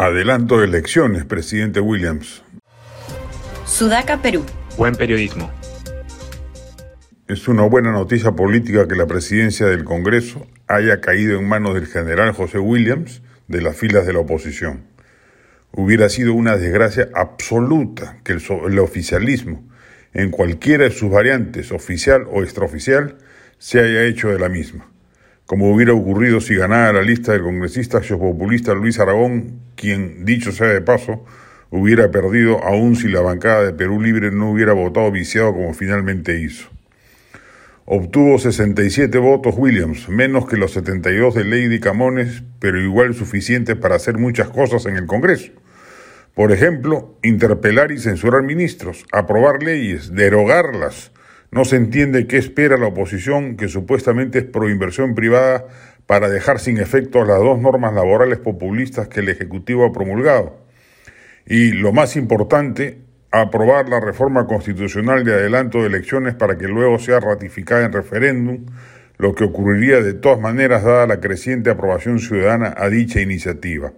Adelanto de elecciones, presidente Williams. Sudaca, Perú. Buen periodismo. Es una buena noticia política que la presidencia del Congreso haya caído en manos del general José Williams de las filas de la oposición. Hubiera sido una desgracia absoluta que el, el oficialismo, en cualquiera de sus variantes, oficial o extraoficial, se haya hecho de la misma como hubiera ocurrido si ganara la lista del congresista populista Luis Aragón, quien, dicho sea de paso, hubiera perdido aún si la bancada de Perú Libre no hubiera votado viciado como finalmente hizo. Obtuvo 67 votos Williams, menos que los 72 de Lady Camones, pero igual suficiente para hacer muchas cosas en el Congreso. Por ejemplo, interpelar y censurar ministros, aprobar leyes, derogarlas, no se entiende qué espera la oposición, que supuestamente es pro inversión privada, para dejar sin efecto las dos normas laborales populistas que el Ejecutivo ha promulgado. Y lo más importante, aprobar la reforma constitucional de adelanto de elecciones para que luego sea ratificada en referéndum, lo que ocurriría de todas maneras dada la creciente aprobación ciudadana a dicha iniciativa.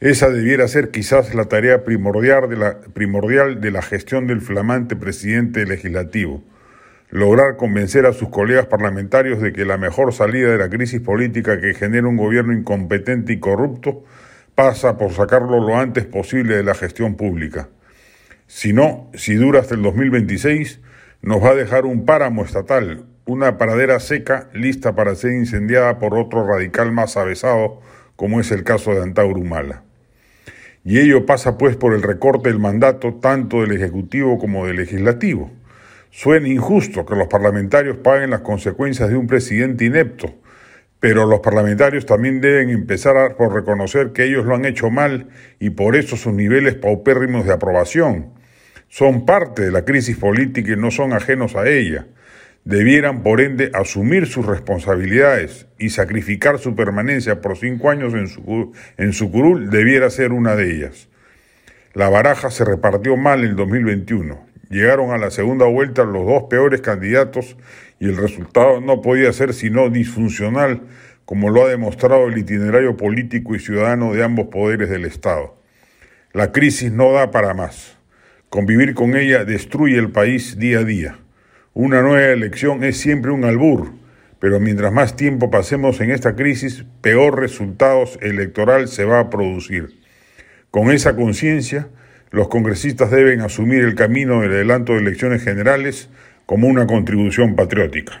Esa debiera ser quizás la tarea primordial de la, primordial de la gestión del flamante presidente legislativo, lograr convencer a sus colegas parlamentarios de que la mejor salida de la crisis política que genera un gobierno incompetente y corrupto pasa por sacarlo lo antes posible de la gestión pública. Si no, si dura hasta el 2026, nos va a dejar un páramo estatal, una paradera seca lista para ser incendiada por otro radical más avesado, como es el caso de Antauro Humala. Y ello pasa pues por el recorte del mandato tanto del Ejecutivo como del Legislativo. Suena injusto que los parlamentarios paguen las consecuencias de un presidente inepto, pero los parlamentarios también deben empezar por reconocer que ellos lo han hecho mal y por eso sus niveles paupérrimos de aprobación. Son parte de la crisis política y no son ajenos a ella debieran, por ende, asumir sus responsabilidades y sacrificar su permanencia por cinco años en su, en su curul debiera ser una de ellas. La baraja se repartió mal en 2021. Llegaron a la segunda vuelta los dos peores candidatos y el resultado no podía ser sino disfuncional, como lo ha demostrado el itinerario político y ciudadano de ambos poderes del Estado. La crisis no da para más. Convivir con ella destruye el país día a día. Una nueva elección es siempre un albur, pero mientras más tiempo pasemos en esta crisis, peor resultados electoral se va a producir. Con esa conciencia, los congresistas deben asumir el camino del adelanto de elecciones generales como una contribución patriótica.